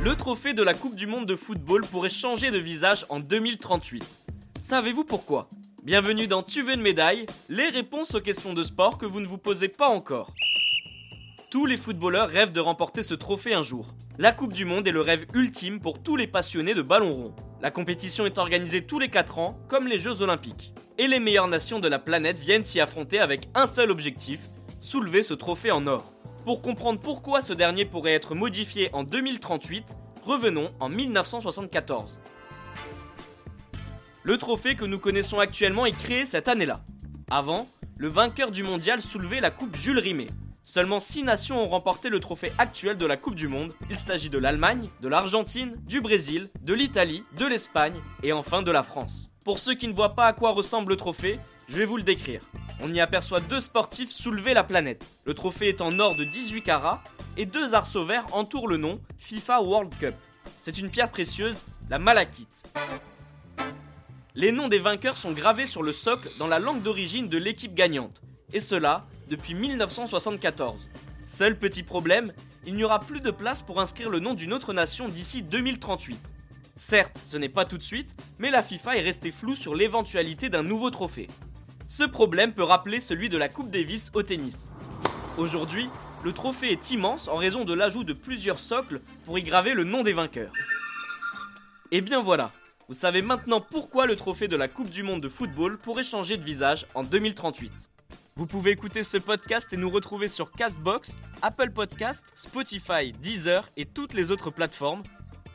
Le trophée de la Coupe du Monde de football pourrait changer de visage en 2038. Savez-vous pourquoi? Bienvenue dans Tu veux une médaille Les réponses aux questions de sport que vous ne vous posez pas encore. Tous les footballeurs rêvent de remporter ce trophée un jour. La Coupe du Monde est le rêve ultime pour tous les passionnés de ballon rond. La compétition est organisée tous les 4 ans, comme les Jeux Olympiques. Et les meilleures nations de la planète viennent s'y affronter avec un seul objectif, soulever ce trophée en or. Pour comprendre pourquoi ce dernier pourrait être modifié en 2038, revenons en 1974. Le trophée que nous connaissons actuellement est créé cette année-là. Avant, le vainqueur du mondial soulevait la coupe Jules Rimet. Seulement 6 nations ont remporté le trophée actuel de la Coupe du Monde. Il s'agit de l'Allemagne, de l'Argentine, du Brésil, de l'Italie, de l'Espagne et enfin de la France. Pour ceux qui ne voient pas à quoi ressemble le trophée, je vais vous le décrire. On y aperçoit deux sportifs soulever la planète. Le trophée est en or de 18 carats et deux arceaux verts entourent le nom FIFA World Cup. C'est une pierre précieuse, la malachite. Les noms des vainqueurs sont gravés sur le socle dans la langue d'origine de l'équipe gagnante, et cela depuis 1974. Seul petit problème, il n'y aura plus de place pour inscrire le nom d'une autre nation d'ici 2038. Certes, ce n'est pas tout de suite, mais la FIFA est restée floue sur l'éventualité d'un nouveau trophée. Ce problème peut rappeler celui de la Coupe Davis au tennis. Aujourd'hui, le trophée est immense en raison de l'ajout de plusieurs socles pour y graver le nom des vainqueurs. Et bien voilà, vous savez maintenant pourquoi le trophée de la Coupe du Monde de football pourrait changer de visage en 2038. Vous pouvez écouter ce podcast et nous retrouver sur Castbox, Apple Podcast, Spotify, Deezer et toutes les autres plateformes.